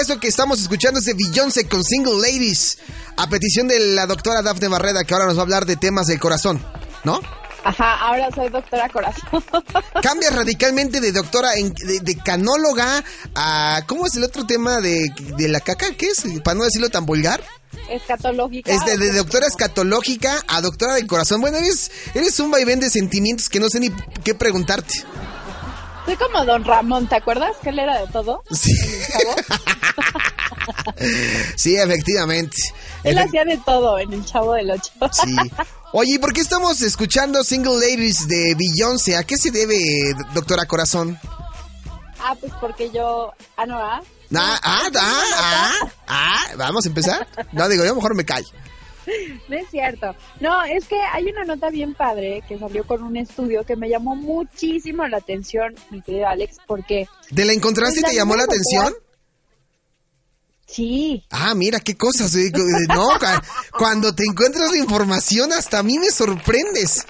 Está eso que estamos escuchando, ese Beyoncé con Single Ladies, a petición de la doctora Dafne Barreda, que ahora nos va a hablar de temas del corazón, ¿no? Ajá, ahora soy doctora corazón. Cambia radicalmente de doctora, en, de, canóloga a... ¿Cómo es el otro tema de, de la caca? ¿Qué es? Para no decirlo tan vulgar. Escatológica. Es de, doctora escatológica a doctora de corazón. Bueno, eres, eres un vaivén de sentimientos que no sé ni qué preguntarte. Soy como Don Ramón, ¿te acuerdas que él era de todo? Sí. sí, efectivamente. Él hacía de todo en el Chavo del Ocho. sí. Oye, ¿por qué estamos escuchando Single Ladies de Beyoncé? ¿A qué se debe, doctora Corazón? Ah, pues porque yo... Ah, no, ah. Ah, ah, ah, ah, ah, vamos a empezar. No, digo, yo mejor me callo. No es cierto. No, es que hay una nota bien padre que salió con un estudio que me llamó muchísimo la atención, mi querido Alex, porque... ¿De la encontraste y te llamó la atención? Sí. Ah, mira, qué cosas. No, cuando te encuentras la información, hasta a mí me sorprendes.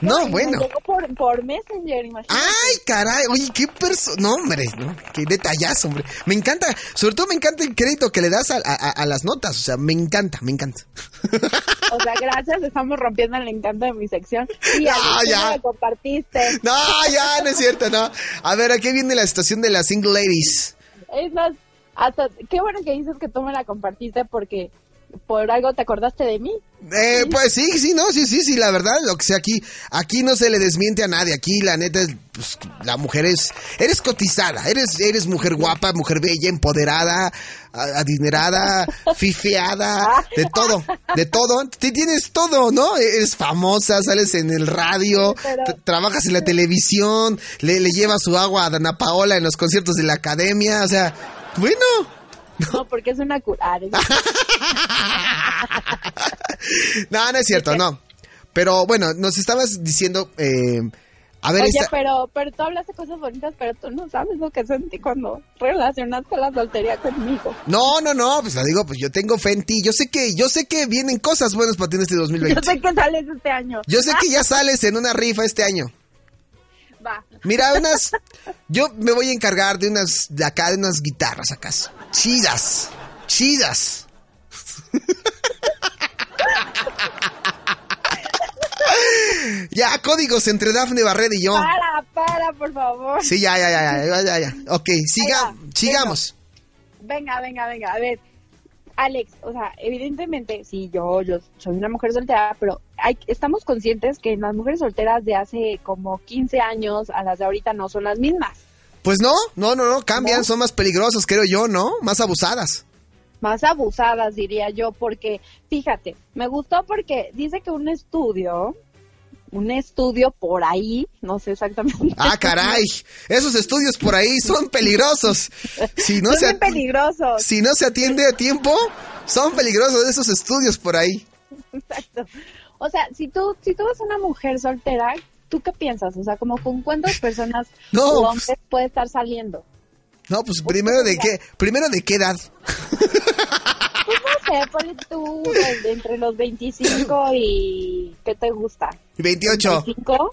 No, bueno. Por, por, Messenger, imagínate. Ay, caray, oye, qué persona. No, hombre, ¿no? qué detallazo, hombre. Me encanta, sobre todo me encanta el crédito que le das a, a, las notas. O sea, me encanta, me encanta. O sea, gracias, estamos rompiendo el encanto de mi sección. Y no, ya. Me compartiste. No, ya, no es cierto, no. A ver, ¿a qué viene la situación de las single ladies? Es más, hasta, qué bueno que dices que tú me la compartiste porque por algo te acordaste de mí. Eh, pues sí, sí, no, sí, sí, sí, la verdad, lo que sea aquí, aquí no se le desmiente a nadie, aquí la neta, pues, la mujer es, eres cotizada, eres, eres mujer guapa, mujer bella, empoderada, adinerada, fifeada, de todo, de todo, te tienes todo, ¿no? Eres famosa, sales en el radio, trabajas en la televisión, le, le llevas su agua a Dana Paola en los conciertos de la academia, o sea, bueno, no, porque es una cura. no, no es cierto, no. Pero bueno, nos estabas diciendo... Eh, a ver, Oye, pero, pero tú hablas de cosas bonitas, pero tú no sabes lo que sentí cuando relacionaste la soltería conmigo. No, no, no, pues la digo, pues yo tengo fe en ti. Yo sé que, yo sé que vienen cosas buenas para ti en este 2020. Yo sé que sales este año. Yo sé que ya sales en una rifa este año. Mira, unas. Yo me voy a encargar de unas. De acá, de unas guitarras acaso. Chidas. Chidas. ya, códigos entre Dafne Barrera y yo. Para, para, por favor. Sí, ya, ya, ya, ya, ya, ya. Ok, siga, sigamos. Venga, venga, venga. A ver, Alex, o sea, evidentemente, sí, yo, yo soy una mujer soltera, pero hay, estamos conscientes que las mujeres solteras de hace como 15 años a las de ahorita no son las mismas. Pues no, no, no, no, cambian, son más peligrosas, creo yo, ¿no? Más abusadas. Más abusadas, diría yo, porque, fíjate, me gustó porque dice que un estudio un estudio por ahí, no sé exactamente. Ah, caray, esos estudios por ahí son peligrosos. Si no son se peligrosos. Si no se atiende a tiempo, son peligrosos esos estudios por ahí. Exacto. O sea, si tú si tú eres una mujer soltera, ¿tú qué piensas? O sea, como con cuántas personas no, hombres puede estar saliendo. No, pues primero de qué, primero de qué edad. Pues no sé, ponle tú entre los 25 y ¿qué te gusta? 28. ¿25?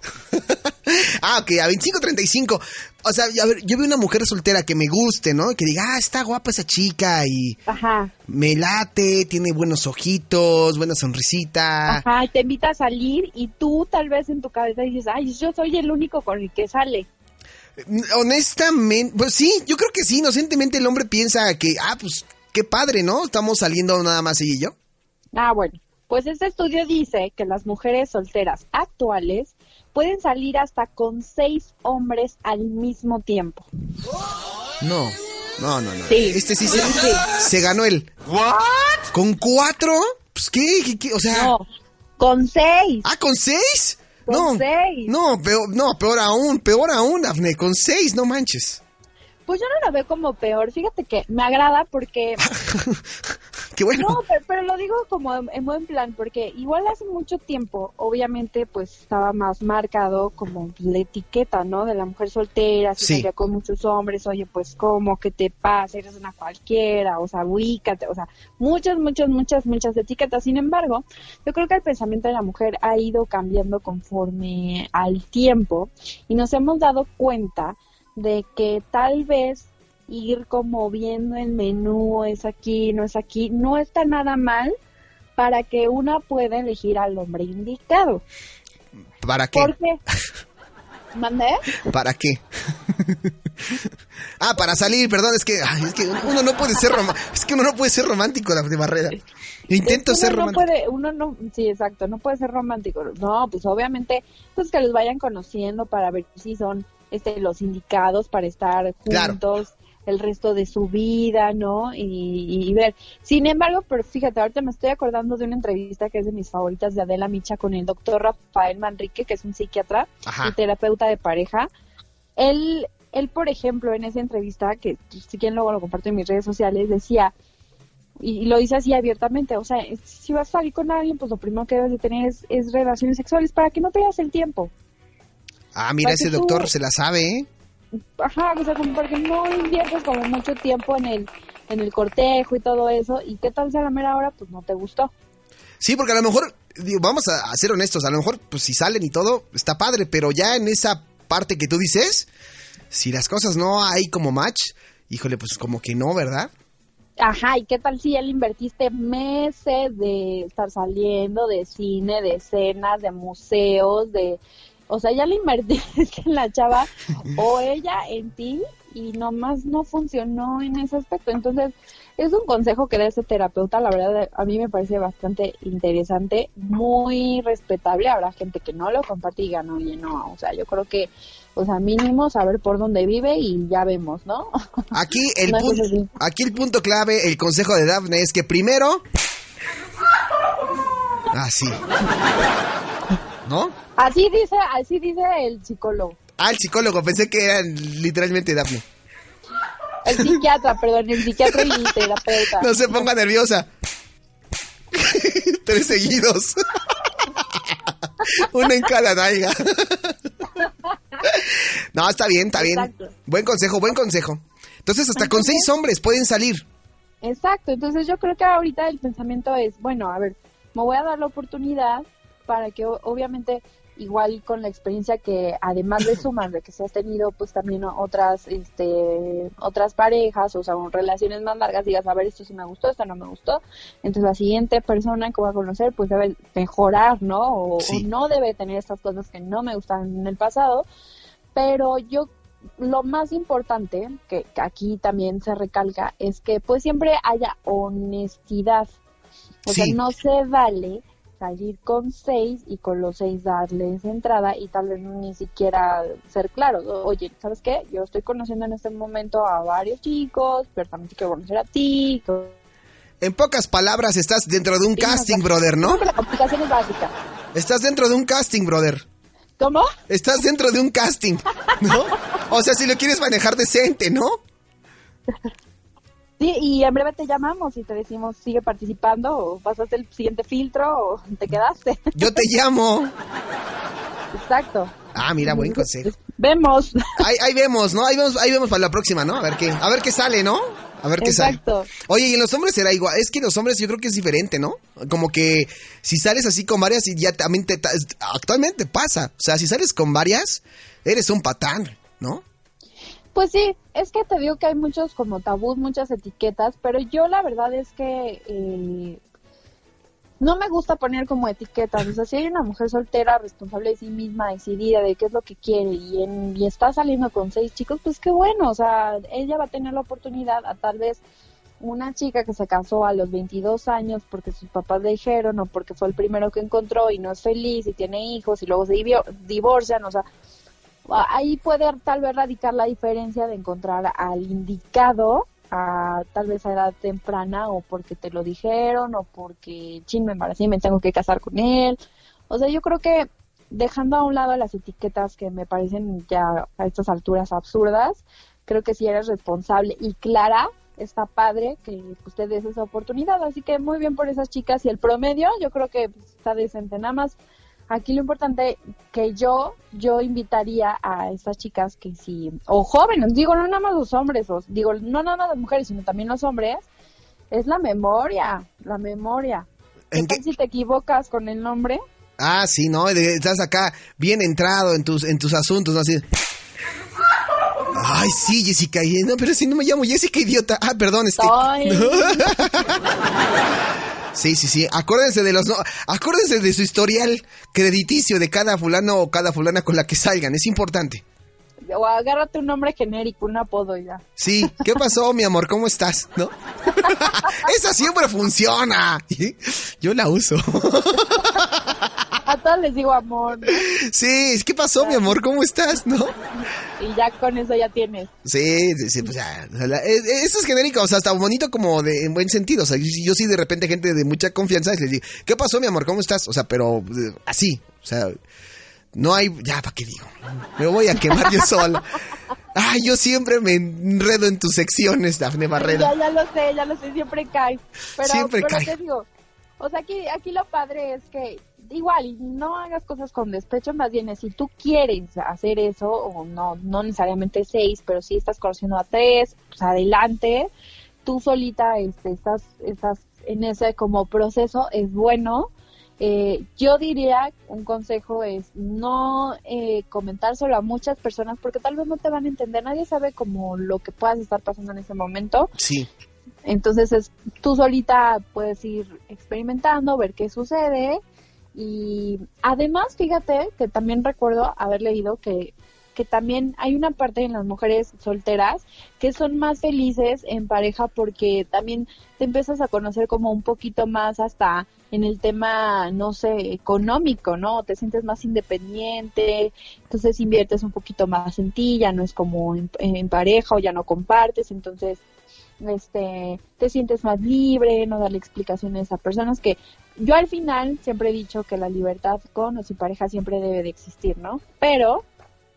ah, ok, a 25, 35. O sea, a ver, yo veo una mujer soltera que me guste, ¿no? Que diga, ah, está guapa esa chica y Ajá. me late, tiene buenos ojitos, buena sonrisita. Ajá, y te invita a salir y tú tal vez en tu cabeza dices, ay, yo soy el único con el que sale. Honestamente, pues sí, yo creo que sí, inocentemente el hombre piensa que, ah, pues qué padre, ¿no? Estamos saliendo nada más ella y yo. Ah, bueno. Pues este estudio dice que las mujeres solteras actuales pueden salir hasta con seis hombres al mismo tiempo. No, no, no, no. Sí. Este sí, se, ganó el. ¿What? ¿Con cuatro? Pues qué, qué, qué? o sea. No, con seis. Ah, con seis. no, Con seis. no, peor, no, peor aún, peor aún, Dafne, con seis, no manches. Pues yo no lo veo como peor. Fíjate que me agrada porque Qué bueno. No, pero, pero lo digo como en, en buen plan, porque igual hace mucho tiempo, obviamente, pues estaba más marcado como la etiqueta, ¿no? De la mujer soltera, si Sí. con muchos hombres, oye, pues, ¿cómo? ¿Qué te pasa? Eres una cualquiera, o sea, ubícate, o sea, muchas, muchas, muchas, muchas etiquetas. Sin embargo, yo creo que el pensamiento de la mujer ha ido cambiando conforme al tiempo y nos hemos dado cuenta de que tal vez ir como viendo el menú, es aquí, no es aquí, no está nada mal para que una pueda elegir al hombre indicado. ¿Para qué? ¿Por qué? ¿Mandé? ¿Para qué? ah, para salir, perdón, es que, ay, es que uno no puede ser es que uno no puede ser romántico, Dafne Barrera. Intento Es que ser uno no romántico. puede, uno no, sí, exacto, no puede ser romántico. No, pues obviamente, pues que los vayan conociendo para ver si son este los indicados para estar Claro. El resto de su vida, ¿no? Y, y ver. Sin embargo, pero fíjate, ahorita me estoy acordando de una entrevista que es de mis favoritas de Adela Micha con el doctor Rafael Manrique, que es un psiquiatra Ajá. y terapeuta de pareja. Él, él, por ejemplo, en esa entrevista, que si quieren luego lo comparto en mis redes sociales, decía, y, lo dice así abiertamente, o sea, si vas a salir con alguien, pues lo primero que debes de tener es, es relaciones sexuales para que no pierdas el tiempo. Ah, mira, para ese tú- doctor se la sabe, ¿eh? Ajá, o sea, como porque no inviertes como mucho tiempo en el, en el cortejo y todo eso, y qué tal si a la mera hora, pues no te gustó. Sí, porque a lo mejor, digo, vamos a, a ser honestos, a lo mejor, pues si salen y todo, está padre, pero ya en esa parte que tú dices, si las cosas no hay como match, híjole, pues como que no, ¿verdad? Ajá, ¿y qué tal si ya le invertiste meses de estar saliendo, de cine, de cenas, de museos, de... O sea, ya le invertiste en la chava o ella en ti y nomás no funcionó en ese aspecto. Entonces, es un consejo que da ese terapeuta, la verdad, a mí me parece bastante interesante, muy respetable. Habrá gente que no lo comparte y diga, no, oye, no, o sea, yo creo que, o sea, mínimo saber por dónde vive y ya vemos, ¿no? Aquí el, No, punto, aquí el punto clave, el consejo de Daphne es que primero... Ah, sí. ¿No? Así dice, así dice el psicólogo. Ah, el psicólogo, pensé que era literalmente Daphne. El psiquiatra, perdón, el psiquiatra y el terapeuta. No se ponga nerviosa. Tres seguidos. Uno en cada nalga. no, está bien, está bien. Exacto. Buen consejo, buen consejo. Entonces, hasta con seis hombres pueden salir. Exacto, entonces yo creo que ahorita el pensamiento es, bueno, a ver, me voy a dar la oportunidad para que obviamente igual con la experiencia que además de sumar de que se has tenido pues también otras este otras parejas o sea relaciones más largas digas a ver esto sí me gustó esto no me gustó entonces la siguiente persona que voy a conocer pues debe mejorar no o, Sí. o no debe tener estas cosas que no me gustaron en el pasado pero yo lo más importante que, que aquí también se recalca es que pues siempre haya honestidad o Sí. sea no se vale salir con seis y con los seis darles entrada y tal vez ni siquiera ser claro. Oye, ¿sabes qué? Yo estoy conociendo en este momento a varios chicos, pero también te quiero conocer a ti. En pocas palabras, estás dentro de un Sí, casting, o sea, brother, ¿no? La comunicación es básica. Estás dentro de un casting, brother. ¿Cómo? Estás dentro de un casting, ¿no? O sea, si lo quieres manejar decente, ¿no? Sí, y en breve te llamamos y te decimos sigue participando o pasaste el siguiente filtro o te quedaste. Yo te llamo. Exacto. Ah, mira, buen consejo. Vemos. Ahí, ahí vemos, ¿no? Ahí vemos, ahí vemos para la próxima, ¿no? A ver qué, a ver qué sale, ¿no? A ver qué Exacto. sale. Oye, y en los hombres será igual. Es que en los hombres yo creo que es diferente, ¿no? Como que si sales así con varias y ya también te... Actualmente pasa. O sea, si sales con varias, eres un patán, ¿no? Pues sí, es que te digo que hay muchos como tabús, muchas etiquetas, pero yo la verdad es que eh, no me gusta poner como etiquetas. O sea, si hay una mujer soltera, responsable de sí misma, decidida de qué es lo que quiere y, en- y está saliendo con seis chicos, pues qué bueno. O sea, ella va a tener la oportunidad a tal vez una chica que se casó a los 22 años porque sus papás le dijeron o porque fue el primero que encontró y no es feliz y tiene hijos y luego se divorcian, o sea, ahí puede tal vez radicar la diferencia de encontrar al indicado a tal vez a edad temprana o porque te lo dijeron o porque chin me embaracé y me tengo que casar con él. O sea, yo creo que dejando a un lado las etiquetas que me parecen ya a estas alturas absurdas, creo que si eres responsable y clara, está padre que pues, te des esa oportunidad. Así que muy bien por esas chicas y el promedio, yo creo que pues, está decente. Nada más, aquí lo importante que yo, yo invitaría a estas chicas que si, o jóvenes, digo, no nada más los hombres, o, digo, no nada más las mujeres, sino también los hombres, es la memoria, la memoria. ¿Qué ¿En qué? si te equivocas con el nombre? Ah, sí, ¿no? Estás acá bien entrado en tus, en tus asuntos, ¿no? Así. Ay, sí, Jessica. No, pero si no me llamo Jessica, idiota. Ah, perdón, este. Sí, sí, sí. Acuérdense de los no, acuérdense de su historial crediticio de cada fulano o cada fulana con la que salgan, es importante. O agárrate un nombre genérico, un apodo ya. Sí, ¿qué pasó, mi amor? ¿Cómo estás? ¿No? Esa siempre funciona. Yo la uso. Les digo amor, ¿no? Sí, ¿qué pasó, mi amor? ¿Cómo estás? ¿No? y ya con eso ya tienes. Sí, sí, sí, pues ya. eh, eh, Eso es genérico, o sea, está bonito como de, en buen sentido. O sea, yo, yo sí de repente gente de mucha confianza les digo, ¿qué pasó, mi amor? ¿Cómo estás? O sea, pero eh, así, o sea, no hay, ya, ¿para qué digo? Me voy a quemar yo sola. Ay, yo siempre me enredo en tus secciones, Dafne Barrera. Ya, ya lo sé, ya lo sé, siempre cae. Pero, Siempre pero cae. te digo, o sea, aquí, aquí lo padre es que igual, y no hagas cosas con despecho, más bien es si tú quieres hacer eso, o no, no necesariamente seis, pero si estás conociendo a tres, pues adelante, tú solita este, estás, estás en ese como proceso, es bueno. Eh, yo diría, un consejo es no eh, comentar solo a muchas personas porque tal vez no te van a entender, nadie sabe como lo que puedas estar pasando en ese momento. Sí, Entonces es, tú solita puedes ir experimentando, ver qué sucede. Y además, fíjate que también recuerdo haber leído que, que también hay una parte en las mujeres solteras que son más felices en pareja porque también te empiezas a conocer como un poquito más hasta en el tema, no sé, económico, ¿no? Te sientes más independiente, entonces inviertes un poquito más en ti, ya no es como en, en pareja o ya no compartes, entonces este te sientes más libre, no darle explicaciones a personas que yo al final siempre he dicho que la libertad con o sin pareja siempre debe de existir, ¿no? Pero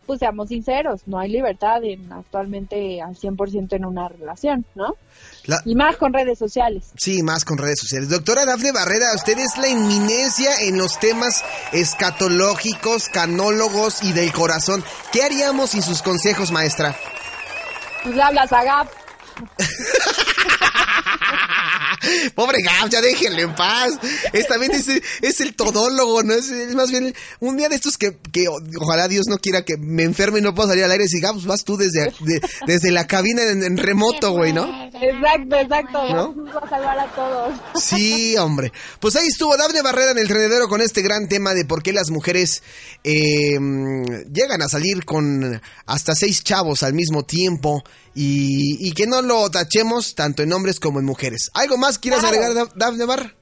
pues seamos sinceros, no hay libertad en actualmente al 100% en una relación, ¿no? La- Y más con redes sociales. sí, más con redes sociales. Doctora Dafne Barrera, usted es la eminencia en los temas escatológicos, canólogos y del corazón. ¿Qué haríamos sin sus consejos, maestra? Pues hablas a Gap. Pobre Gab, ya déjenle en paz. Es también es, es el todólogo, ¿no? Es, es más bien un día de estos que, que o- ojalá Dios no quiera que me enferme y no puedo salir al aire. Y Gab, pues vas tú desde, de- desde la cabina en, en remoto, güey, ¿no? Exacto, exacto. ¿No? A salvar a todos. Sí, hombre. Pues ahí estuvo Dafne Barrera en el trenedero con este gran tema de por qué las mujeres eh, llegan a salir con hasta seis chavos al mismo tiempo y, y que no lo tachemos tanto en hombres como en mujeres. ¿Algo más quieres Claro. agregar, Daf- Dafne Barra?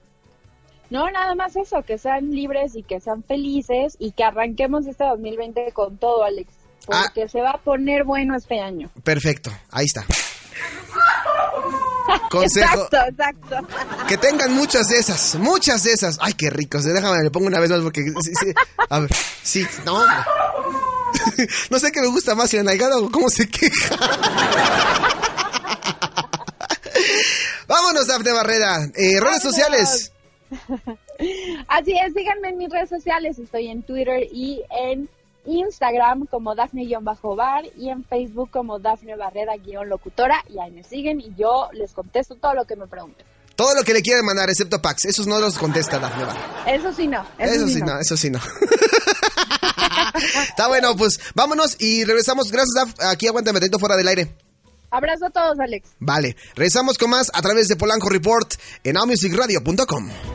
No, nada más eso, que sean libres y que sean felices y que arranquemos este 2020 con todo, Alex. Ah. Porque se va a poner bueno este año. Perfecto, ahí está. Consejo. Exacto, exacto. Que tengan muchas de esas, muchas de esas. Ay, qué ricos. Déjame, le pongo una vez más porque... Sí, sí. A ver, sí, no. No sé qué me gusta más, si la nalgada o cómo se queja. Vámonos, Dafne Barrera. Eh, redes sociales. Así es, síganme en mis redes sociales. Estoy en Twitter y en Instagram como Dafne-Bar y en Facebook como Dafne Barrera-Locutora. Y ahí me siguen y yo les contesto todo lo que me pregunten. Todo lo que le quieran mandar, excepto Pax. Esos no los contesta Dafne Barrera. Eso sí no. Eso, Eso sí, no, eso sí no. Está bueno, pues vámonos y regresamos. Gracias, Daf. Aquí aguántame atento fuera del aire. Abrazo a todos, Alex. Vale, regresamos con más a través de Polanco Report en allmusicradio.com.